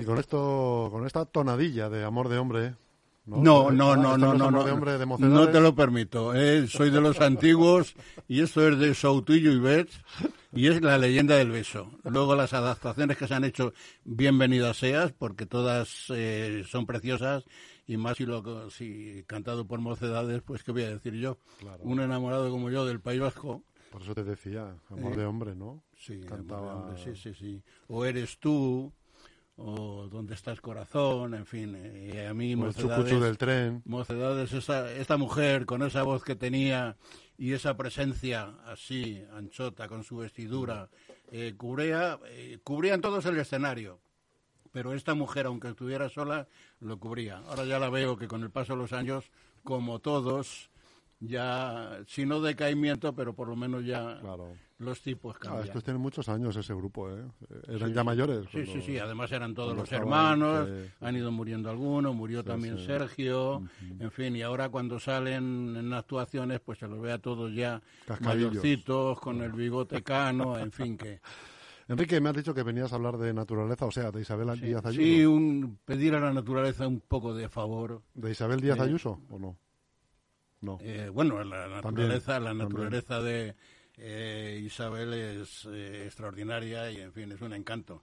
Y con esto, con esta tonadilla de amor de hombre. No, no, eh, no, no, no, no, no te lo permito. Eh, soy de los antiguos y esto es de Soutillo y Bert y es la leyenda del beso. Luego las adaptaciones que se han hecho, bienvenidas seas, porque todas eh, son preciosas y más si, lo, si cantado por mocedades, pues qué voy a decir yo. Un enamorado como yo del País Vasco. Por eso te decía, amor eh, de hombre, ¿no? Sí, Cantaba... sí, sí, sí. O eres tú, o Dónde estás corazón, en fin, eh, a mí Mocedades, del tren. Mocedades, esta mujer con esa voz que tenía y esa presencia así, anchota, con su vestidura, eh, cubría, eh, cubrían todos el escenario. Pero esta mujer, aunque estuviera sola, lo cubría. Ahora ya la veo que con el paso de los años, como todos, ya, si no decaimiento, pero por lo menos ya los tipos ah, cambian. estos tienen muchos años ese grupo, ¿eh? Eran ya mayores. Sí, sí, sí, además eran todos los hermanos, han ido muriendo algunos, murió también Sergio, en fin, y ahora cuando salen en actuaciones, pues se los ve a todos ya mayorcitos, con el bigote cano, en fin, que... Enrique, me has dicho que venías a hablar de naturaleza, o sea, de Isabel Díaz Ayuso. Sí, un, pedir a la naturaleza un poco de favor. ¿De Isabel Díaz Ayuso o no? No. Eh, bueno, la naturaleza, la naturaleza de eh, Isabel es eh, extraordinaria y, en fin, es un encanto.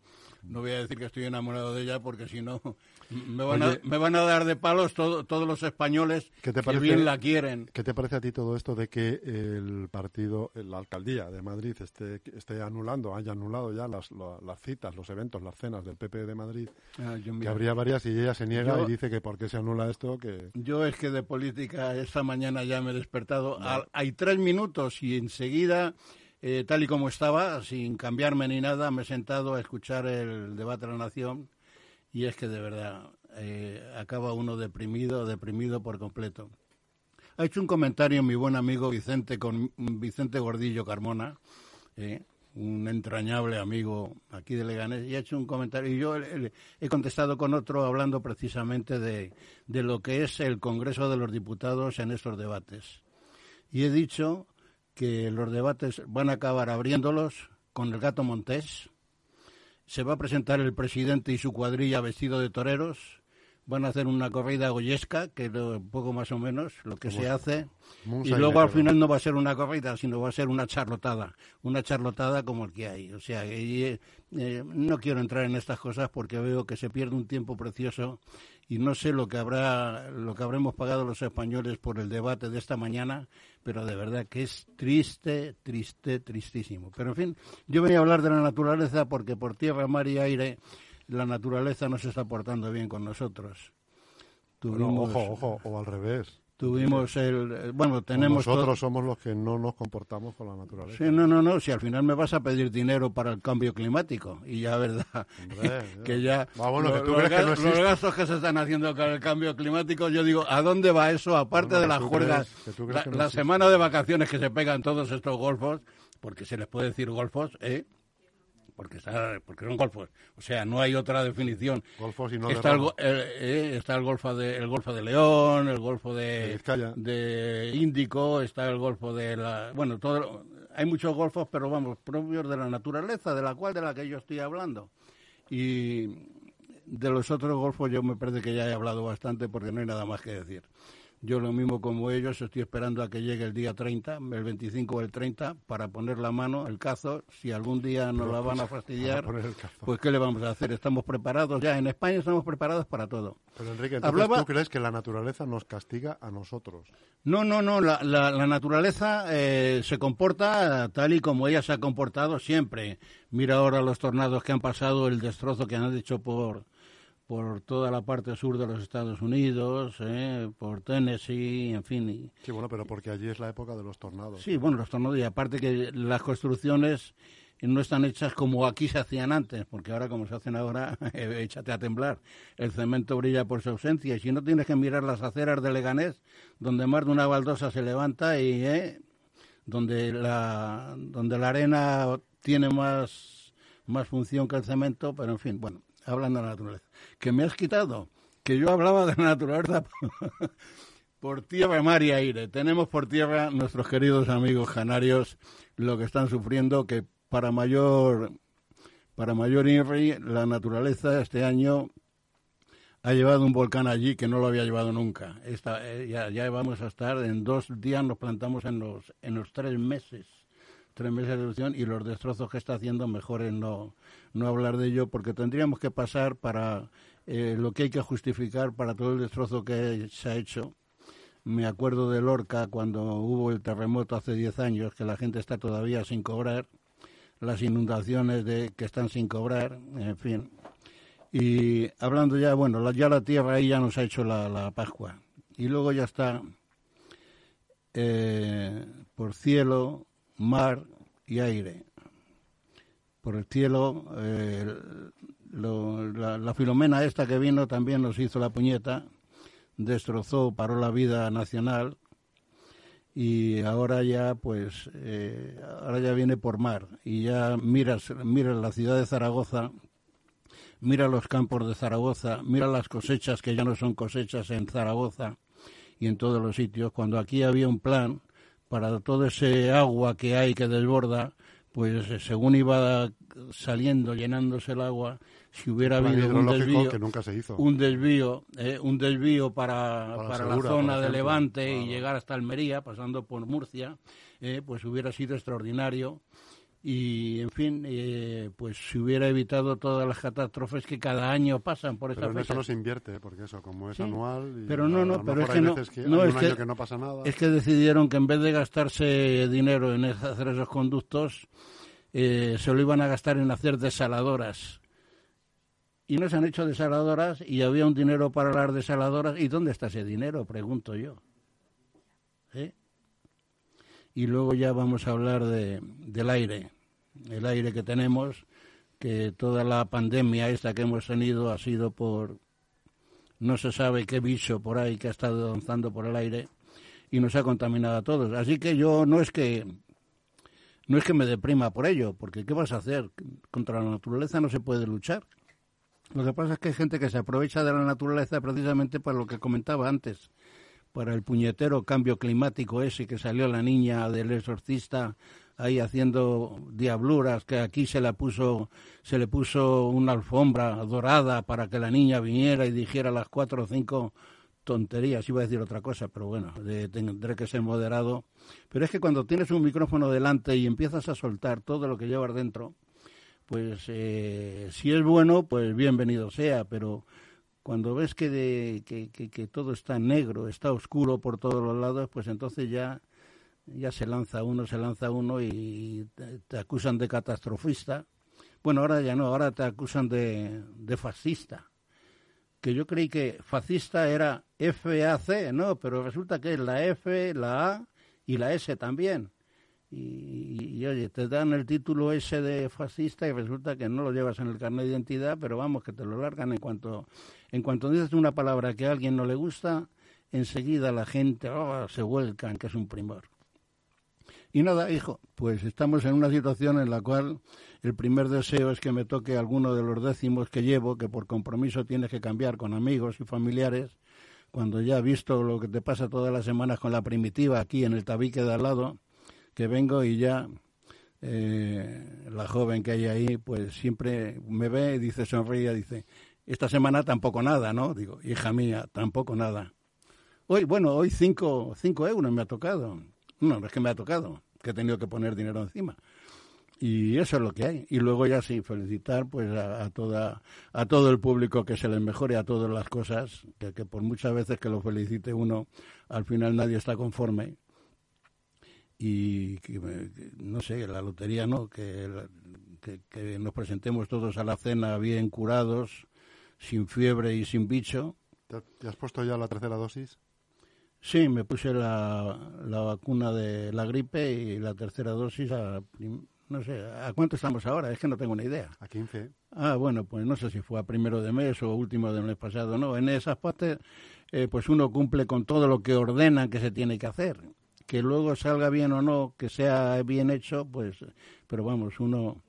No voy a decir que estoy enamorado de ella porque si no me van, a, me van a dar de palos todos los españoles que bien la quieren. ¿Qué te parece a ti todo esto de que el partido, la alcaldía de Madrid esté, esté anulando, haya anulado ya las, las citas, los eventos, las cenas del PP de Madrid? Ah, que habría varias y ella se niega y dice que por qué se anula esto. que Yo es que de política esta mañana ya me he despertado. Hay tres minutos y enseguida eh, tal y como estaba, sin cambiarme ni nada, me he sentado a escuchar el debate de la Nación y es que de verdad eh, acaba uno deprimido, deprimido por completo. Ha hecho un comentario mi buen amigo Vicente, con, Vicente Gordillo Carmona, eh, un entrañable amigo aquí de Leganés, y ha hecho un comentario, y yo he contestado con otro hablando precisamente de, de lo que es el Congreso de los Diputados en estos debates. Y he dicho que los debates van a acabar abriéndolos con el gato Montés. Se va a presentar el presidente y su cuadrilla vestido de toreros. Van a hacer una corrida goyesca, que es poco más o menos lo que se hace. Y luego al final no va a ser una corrida, sino va a ser una charlotada. Una charlotada como el que hay. O sea, eh, no quiero entrar en estas cosas porque veo que se pierde un tiempo precioso y no sé lo que habrá lo que habremos pagado los españoles por el debate de esta mañana, pero de verdad que es triste, triste, tristísimo. Pero en fin, yo venía a hablar de la naturaleza porque por tierra, mar y aire la naturaleza no se está portando bien con nosotros. ojo, ojo, o al revés. Tuvimos el. Eh, bueno, tenemos. Nosotros somos los que no nos comportamos con la naturaleza. Sí, no, no, no. Si al final me vas a pedir dinero para el cambio climático. Y ya, verdad. que ya. Ah, bueno, que tú crees que no los gastos que se están haciendo con el cambio climático, yo digo, ¿a dónde va eso? Aparte de las juergas. la semana de vacaciones que se pegan todos estos golfos, porque se les puede decir golfos, ¿eh? Porque está porque son golfos. O sea no hay otra definición. Golfos y no está, el, eh, está el golfo de el golfo de León el golfo de, de, Índico está el golfo de la bueno todo hay muchos golfos pero vamos propios de la naturaleza de la cual de la que yo estoy hablando. Y de los otros golfos yo me parece que ya he hablado bastante porque no hay nada más que decir yo lo mismo como ellos, estoy esperando a que llegue el día 30, el 25 o el 30, para poner la mano, el cazo. Si algún día nos la van a fastidiar, pues ¿qué le vamos a hacer? Estamos preparados ya. En España estamos preparados para todo. Pero Enrique, entonces ¿tú crees que la naturaleza nos castiga a nosotros? No, no, no. La, la, naturaleza eh, se comporta tal y como ella se ha comportado siempre. Mira ahora los tornados que han pasado, el destrozo que han hecho por por toda la parte sur de los Estados Unidos, ¿eh? por Tennessee, en fin. sí, bueno, pero porque allí es la época de los tornados. Sí, bueno, los tornados, y aparte que las construcciones no están hechas como aquí se hacían antes, porque ahora como se hacen ahora, échate a temblar. El cemento brilla por su ausencia, y si no tienes que mirar las aceras de Leganés, donde más de una baldosa se levanta y ¿eh? donde, la, donde la arena tiene más, más función que el cemento, pero en fin, bueno, hablando de la naturaleza. Que me has quitado, que yo hablaba de la naturaleza por tierra, mar y aire. Tenemos por tierra nuestros queridos amigos canarios lo que están sufriendo, que para mayor para mayor INRI, la naturaleza este año ha llevado un volcán allí que no lo había llevado nunca. Esta, eh, ya, ya vamos a estar, en dos días nos plantamos en los, en los tres meses, tres meses de erupción y los destrozos que está haciendo, mejor es no, no hablar de ello porque tendríamos que pasar para eh, lo que hay que justificar para todo el destrozo que se ha hecho. Me acuerdo de Lorca cuando hubo el terremoto hace diez años, que la gente está todavía sin cobrar, las inundaciones de, que están sin cobrar, en fin y hablando ya, bueno, ya la tierra ahí ya nos ha hecho la, Pascua. Y luego ya está eh, por cielo, mar y aire. Por el cielo, eh, la, la, filomena esta que vino también nos hizo la puñeta, destrozó, paró la vida nacional y ahora ya pues eh, ahora ya viene por mar y ya miras miras la ciudad de Zaragoza mira los campos de Zaragoza, mira las cosechas que ya no son cosechas en Zaragoza y en todos los sitios, cuando aquí había un plan para todo ese agua que hay que desborda, pues eh, según iba saliendo, llenándose el agua, si hubiera habido un desvío, que nunca se hizo. un desvío, eh, un desvío para, para, la zona de Levante y llegar hasta Almería, pasando por Murcia, eh, pues hubiera sido extraordinario y en fin eh, pues se hubiera evitado todas las catástrofes que cada año pasan por esta pero en eso no se invierte porque eso como es anual pero no no pero es que no, no es que, no pasa nada. es que decidieron que en vez de gastarse dinero en hacer esos conductos eh, se lo iban a gastar en hacer desaladoras. Y no se han hecho desaladoras y había un dinero para las desaladoras. Y dónde está ese dinero pregunto yo. ¿Eh? y luego ya vamos a hablar de, del aire el aire que tenemos, que toda la pandemia esta que hemos tenido ha sido por no se sabe qué bicho por ahí que ha estado danzando por el aire y nos ha contaminado a todos. Así que yo no es que no es que me deprima por ello, porque ¿qué vas a hacer? Contra la naturaleza no se puede luchar. Lo que pasa es que hay gente que se aprovecha de la naturaleza precisamente para lo que comentaba antes, para el puñetero cambio climático ese que salió la niña del exorcista ahí haciendo diabluras, que aquí se le puso, se le puso una alfombra dorada para que la niña viniera y dijera las cuatro o cinco tonterías, iba a decir otra cosa, pero bueno, tendré que ser moderado. Pero es que cuando tienes un micrófono delante y empiezas a soltar todo lo que llevas dentro, pues eh, si es bueno, pues bienvenido sea, pero cuando ves que, que, que, todo está negro, está oscuro por todos los lados, pues entonces ya ya se lanza uno, se lanza uno y te, acusan de catastrofista. Bueno, ahora ya no, ahora te acusan de, de fascista. Que yo creí que fascista era FAC, no, pero resulta que es la F, la A y la S también. Y, oye, te dan el título S de fascista y resulta que no lo llevas en el carnet de identidad, pero vamos, que te lo largan en cuanto, en cuanto dices una palabra que a alguien no le gusta, enseguida la gente oh, se vuelcan, que es un primor. Y nada, hijo, pues estamos en una situación en la cual el primer deseo es que me toque alguno de los décimos que llevo, que por compromiso tienes que cambiar con amigos y familiares, cuando ya he visto lo que te pasa todas las semanas con la primitiva aquí en el tabique de al lado, que vengo y ya eh, la joven que hay ahí, pues siempre me ve y dice, sonríe, dice, esta semana tampoco nada, ¿no? Digo, hija mía, tampoco nada. Hoy, bueno, hoy cinco, cinco euros me ha tocado. No, no es que me ha tocado que he tenido que poner dinero encima. Y eso es lo que hay. Y luego ya sí, felicitar pues a, toda, a todo el público que se les mejore a todas las cosas, que, que por muchas veces que lo felicite uno, al final nadie está conforme. Y que, no sé, la lotería no, que, que, nos presentemos todos a la cena bien curados, sin fiebre y sin bicho. ¿Te has puesto ya la tercera dosis? Sí, me puse la, la vacuna de la gripe y la tercera dosis a, no sé, ¿a cuánto estamos ahora? Es que no tengo ni idea. A 15. Ah, bueno, pues no sé si fue a primero de mes o último del mes pasado, ¿no? En esas partes, eh, pues uno cumple con todo lo que ordenan que se tiene que hacer. Que luego salga bien o no, que sea bien hecho, pues, pero vamos, uno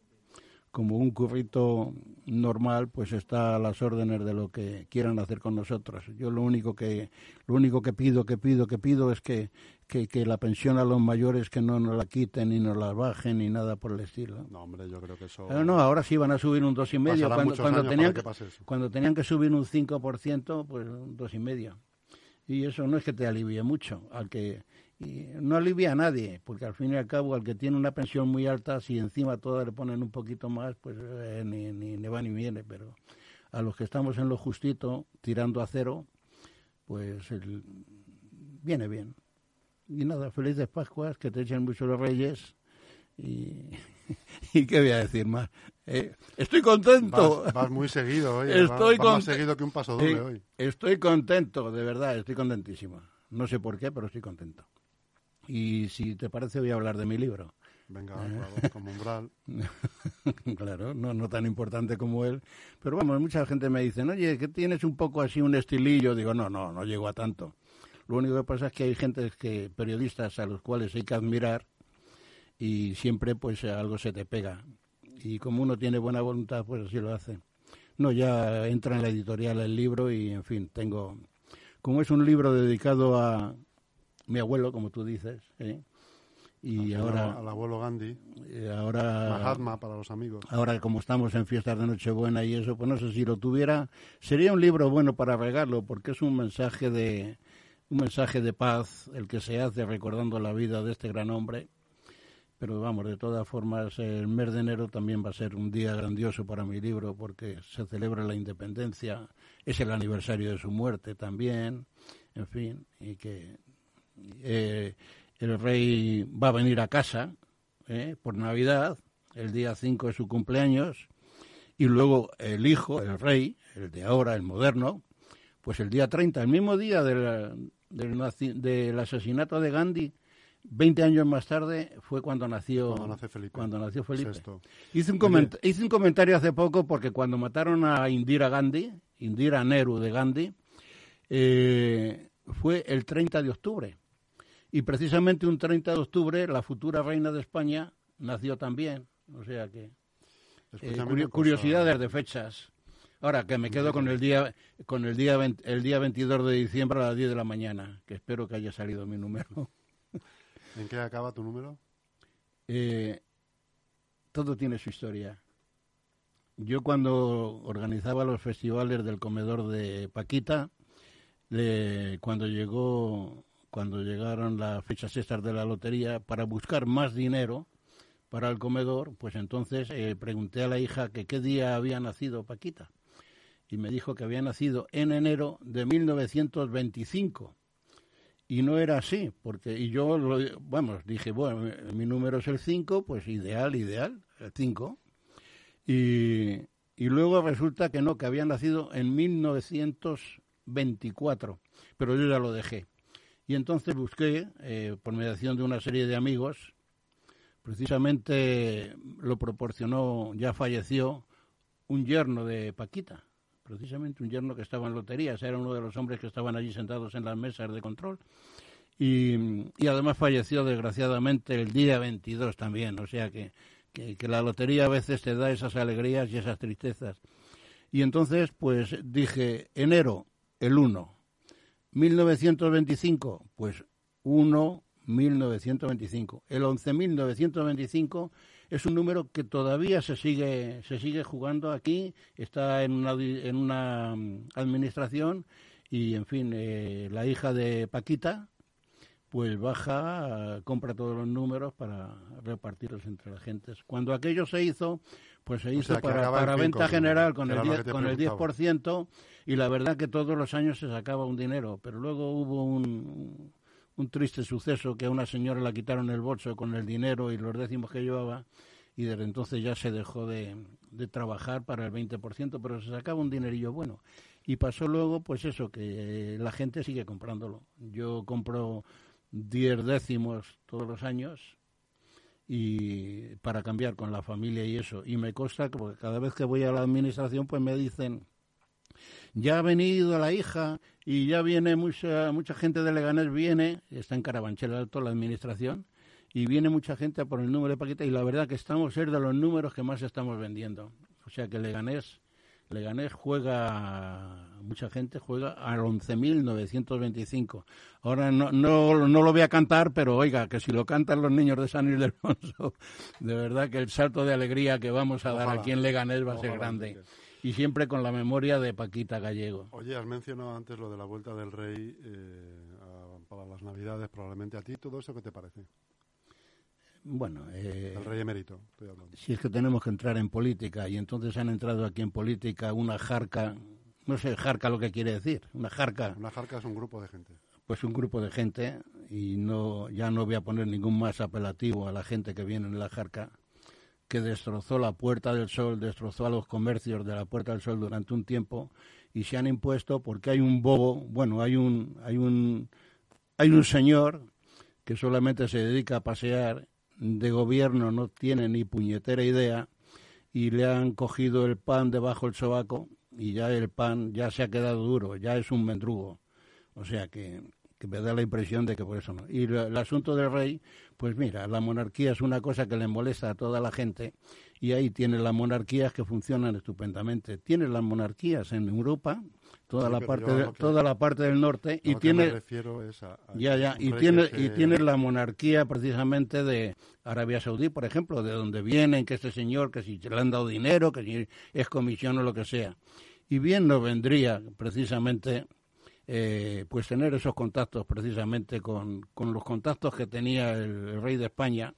como un currito normal, pues está a las órdenes de lo que quieran hacer con nosotros. Yo lo único que lo único que pido, que pido, que pido es que, que, la pensión a los mayores que no nos la quiten ni nos la bajen ni nada por el estilo. No, hombre, yo creo que eso... no, ahora sí van a subir un dos y medio. Cuando, cuando tenían, que, cuando tenían que subir un 5%, pues un dos y medio. Y eso no es que te alivie mucho, al que y no alivia a nadie, porque al fin y al cabo al que tiene una pensión muy alta, si encima todas le ponen un poquito más, pues eh, ni, ni, va ni viene, pero a los que estamos en lo justito, tirando a cero, pues viene bien. Y nada, felices Pascuas, que te echen mucho los reyes y, y qué voy a decir más. Eh, estoy contento. Vas, muy seguido hoy. Estoy más seguido que un paso doble hoy. Estoy contento, de verdad, estoy contentísimo. No sé por qué, pero estoy contento. Y si te parece, voy a hablar de mi libro. Venga, ¿Eh? como umbral. claro, no, no tan importante como él. Pero vamos, mucha gente me dice, oye, que tienes un poco así un estilillo. Digo, no, no, no llego a tanto. Lo único que pasa es que hay gente, que periodistas a los cuales hay que admirar y siempre pues algo se te pega. Y como uno tiene buena voluntad, pues así lo hace. No, ya entra en la editorial el libro y, en fin, tengo... Como es un libro dedicado a, mi abuelo, como tú dices, ¿eh? y ahora al abuelo Gandhi. ahora Mahatma para los amigos. ahora como estamos en fiestas de Nochebuena y eso pues no sé si lo tuviera sería un libro bueno para regarlo porque es un mensaje de un mensaje de paz el que se hace recordando la vida de este gran hombre. Pero vamos de todas formas el mes de enero también va a ser un día grandioso para mi libro porque se celebra la independencia es el aniversario de su muerte también en fin y que eh, el rey va a venir a casa eh, por Navidad, el día 5 es su cumpleaños, y luego el hijo, el rey, el de ahora, el moderno, pues el día 30, el mismo día del, del, asesinato de Gandhi, 20 años más tarde fue cuando nació cuando, Felipe. Cuando nació Felipe. Hice, un hice un comentario hace poco porque cuando mataron a Indira Gandhi, Indira Nehru de Gandhi, eh, fue el 30 de octubre. Y precisamente un 30 de octubre la futura reina de España nació también. O sea que eh, curiosidades de fechas. Ahora que me quedo con el día con el día el día 22 de diciembre a las 10 de la mañana, que espero que haya salido mi número. ¿En qué acaba tu número? Eh, todo tiene su historia. Yo cuando organizaba los festivales del comedor de Paquita, cuando llegó cuando llegaron las fechas estas de la lotería, para buscar más dinero para el comedor, pues entonces eh, pregunté a la hija que qué día había nacido Paquita. Y me dijo que había nacido en enero de 1925. Y no era así, porque y yo, lo, vamos, dije, bueno, mi número es el 5, pues ideal, ideal, el 5. Y, y luego resulta que no, que había nacido en 1924, pero yo ya lo dejé. Y entonces busqué, eh, por mediación de una serie de amigos, precisamente lo proporcionó, ya falleció, un yerno de Paquita, precisamente un yerno que estaba en loterías, era uno de los hombres que estaban allí sentados en las mesas de control. Y, además falleció desgraciadamente el día 22 también, o sea que, que la lotería a veces te da esas alegrías y esas tristezas. Y entonces, pues dije, enero, el 1, 1925, pues 1, 1925. El 11.925 es un número que todavía se sigue, se sigue jugando aquí, está en una, en una mm, administración y, en fin, eh, la hija de Paquita, pues baja, compra todos los números para repartirlos entre la gente. Cuando aquello se hizo, pues se hizo para, para venta general con el, 10, con el 10% y la verdad que todos los años se sacaba un dinero, pero luego hubo un, un triste suceso que a una señora la quitaron el bolso con el dinero y los décimos que llevaba y desde entonces ya se dejó de, de trabajar para el 20%, pero se sacaba un dinerillo bueno. Y pasó luego, pues eso, que la gente sigue comprándolo. Yo compro 10 décimos todos los años y para cambiar con la familia y eso. Y me consta que cada vez que voy a la administración pues me dicen, ya ha venido la hija y ya viene mucha, mucha gente de Leganés, viene, está en Carabanchel Alto la administración, y viene mucha gente por el número de Paquita y la verdad que estamos ser de los números que más estamos vendiendo. O sea que Leganés, Leganés juega, mucha gente juega al 11.925. Ahora no, no, no lo voy a cantar, pero oiga, que si lo cantan los niños de San Ildefonso, de verdad que el salto de alegría que vamos a dar aquí en Leganés va a ser grande. Y siempre con la memoria de Paquita Gallego. Oye, has mencionado antes lo de la Vuelta del Rey eh, para las Navidades, probablemente a ti, ¿todo eso qué te parece? Bueno, eh, el rey emérito, Si es que tenemos que entrar en política y entonces han entrado aquí en política una jarca, no sé, jarca lo que quiere decir, una jarca. Una jarca es un grupo de gente. Pues un grupo de gente y no ya no voy a poner ningún más apelativo a la gente que viene en la jarca que destrozó la Puerta del Sol, destrozó a los comercios de la Puerta del Sol durante un tiempo y se han impuesto porque hay un bobo, bueno, hay un hay un hay un señor que solamente se dedica a pasear de gobierno no tiene ni puñetera idea y le han cogido el pan debajo del sobaco y ya el pan ya se ha quedado duro, ya es un mendrugo. O sea que, me da la impresión de que por eso no. Y el asunto del rey, pues mira, la monarquía es una cosa que le molesta a toda la gente y ahí tiene las monarquías que funcionan estupendamente. Tiene las monarquías en Europa, toda la parte toda la parte del norte y tiene ya ya y tiene y tiene la monarquía precisamente de Arabia Saudí, por ejemplo, de donde vienen que este señor que si le han dado dinero, que si es comisión o lo que sea. Y bien nos vendría precisamente eh, pues tener esos contactos precisamente con, con los contactos que tenía el rey de España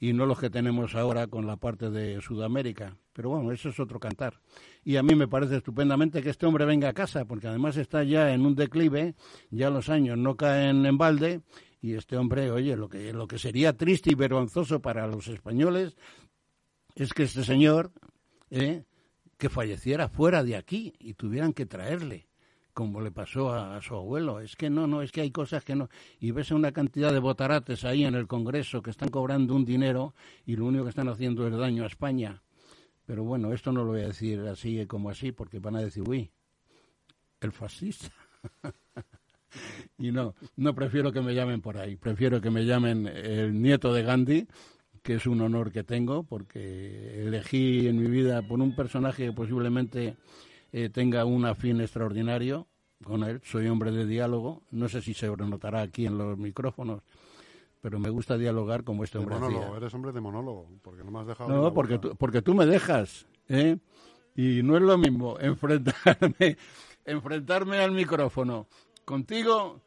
y no los que tenemos ahora con la parte de Sudamérica. Pero bueno, eso es otro cantar. Y a mí me parece estupendamente que este hombre venga a casa, porque además está ya en un declive, ya los años no caen en balde, y este hombre, oye, lo que, lo que sería triste y vergonzoso para los españoles es que este señor, eh, que falleciera fuera de aquí y tuvieran que traerle como le pasó a, su abuelo. Es que no, no, es que hay cosas que no. Y ves una cantidad de botarates ahí en el Congreso que están cobrando un dinero y lo único que están haciendo es daño a España. Pero bueno, esto no lo voy a decir así como así, porque van a decir, uy, el fascista. y no, no prefiero que me llamen por ahí. Prefiero que me llamen el nieto de Gandhi, que es un honor que tengo, porque elegí en mi vida por un personaje que posiblemente eh, tenga un fin extraordinario con él. Soy hombre de diálogo. No sé si se notará aquí en los micrófonos, pero me gusta dialogar como este hombre monólogo, eres hombre de monólogo, porque no me has dejado... No, porque tú, porque tú me dejas, ¿eh? Y no es lo mismo enfrentarme, enfrentarme al micrófono contigo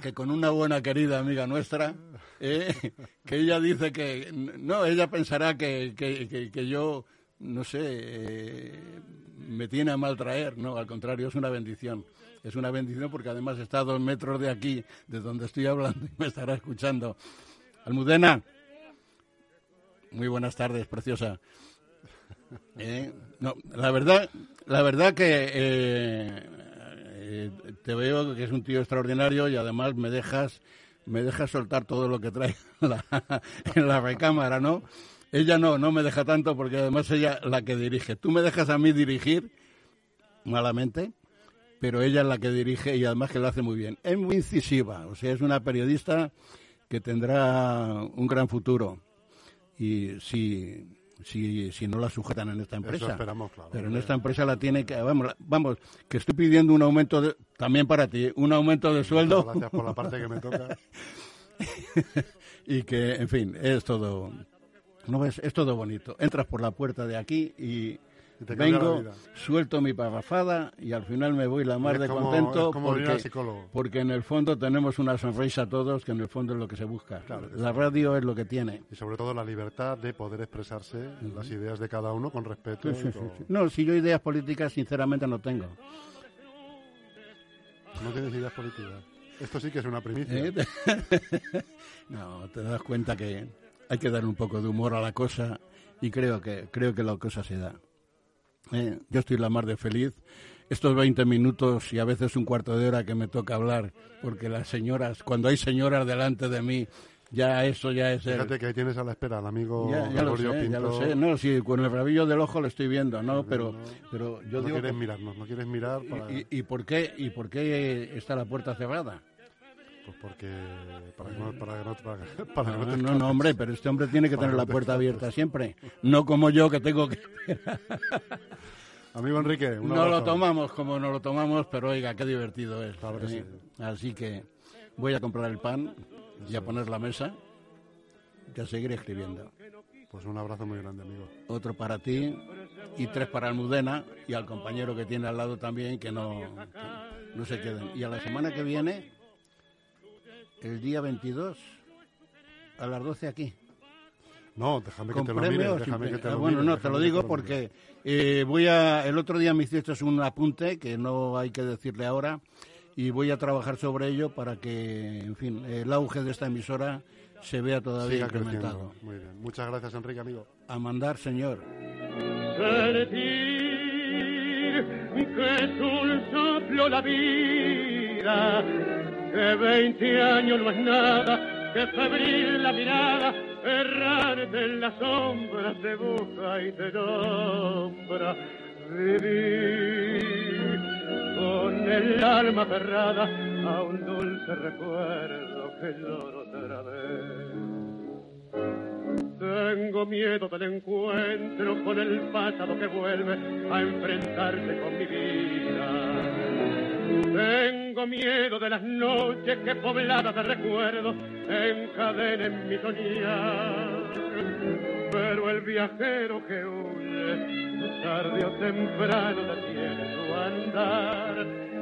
que con una buena querida amiga nuestra, ¿eh? que ella dice que... No, ella pensará que, que, que, yo, no sé, eh, me tiene a mal traer, no, al contrario, es una bendición. Es una bendición porque además está a dos metros de aquí, de donde estoy hablando, y me estará escuchando. Almudena, muy buenas tardes, preciosa. Eh, no, la verdad, la verdad que eh, te veo que es un tío extraordinario y además me dejas, me dejas soltar todo lo que trae la, en la recámara, ¿no? Ella no, no me deja tanto porque además ella la que dirige. Tú me dejas a mí dirigir malamente, pero ella es la que dirige y además que lo hace muy bien. Es muy incisiva, o sea, es una periodista que tendrá un gran futuro. Y si, si, si no la sujetan en esta empresa. esperamos, claro. Pero en esta empresa la tiene que. Vamos, vamos, que estoy pidiendo un aumento de, también para ti, un aumento de sueldo. Gracias por la parte que me toca. y que, en fin, es todo no ves, es todo bonito. Entras por la puerta de aquí y vengo, suelto mi parrafada y al final me voy la mar de contento porque, porque, en el fondo tenemos una sonrisa todos, que en el fondo es lo que se busca. la radio es lo que tiene. Y sobre todo la libertad de poder expresarse las ideas de cada uno con respeto. no, si yo ideas políticas sinceramente no tengo. No tienes ideas políticas. Esto sí que es una primicia. ¿Eh? no, te das cuenta que hay que dar un poco de humor a la cosa y creo que, creo que la cosa se da. Eh, yo estoy la mar de feliz. Estos 20 minutos y a veces un cuarto de hora que me toca hablar, porque las señoras, cuando hay señoras delante de mí, ya eso ya es Fíjate que ahí tienes a la espera al amigo ya, lo sé, Ya lo sé, no, sí, con el rabillo del ojo lo estoy viendo, ¿no? Pero, pero yo no digo... quieres mirarnos, no quieres mirar ¿Y, y, por qué, ¿Y por qué está la puerta cerrada? Pues porque para que no, para no, no, no, hombre, pero este hombre tiene que tener la puerta abierta siempre, no como yo que tengo que Amigo Enrique, no lo tomamos como no lo tomamos, pero oiga, qué divertido es. Así que voy a comprar el pan y a poner la mesa y a seguir escribiendo. Pues un abrazo muy grande, amigo. Otro para ti y tres para Almudena y al compañero que tiene al lado también, que no, no se queden. Y a la semana que viene, el día 22, a las 12 aquí. No, déjame que te lo mire, déjame que te lo Bueno, no, te lo digo porque eh, voy a... El otro día me hiciste un apunte que no hay que decirle ahora y voy a trabajar sobre ello para que, en fin, el auge de esta emisora se vea todavía incrementado. Muy bien. Muchas gracias, Enrique, amigo. A mandar, señor. Que es un soplo la vida, que veinte años no es nada, que febril la mirada, errarte en las sombras de busca y te nombra. Vivir con el alma cerrada a un dulce recuerdo que lloro otra vez. Tengo miedo del encuentro con el pasado que vuelve a enfrentarse con mi vida. Tengo miedo de las noches que pobladas de recuerdos encadenen mi soñar. Pero el viajero que huye, tarde o temprano detiene su andar.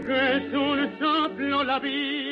Que es un soplo la vida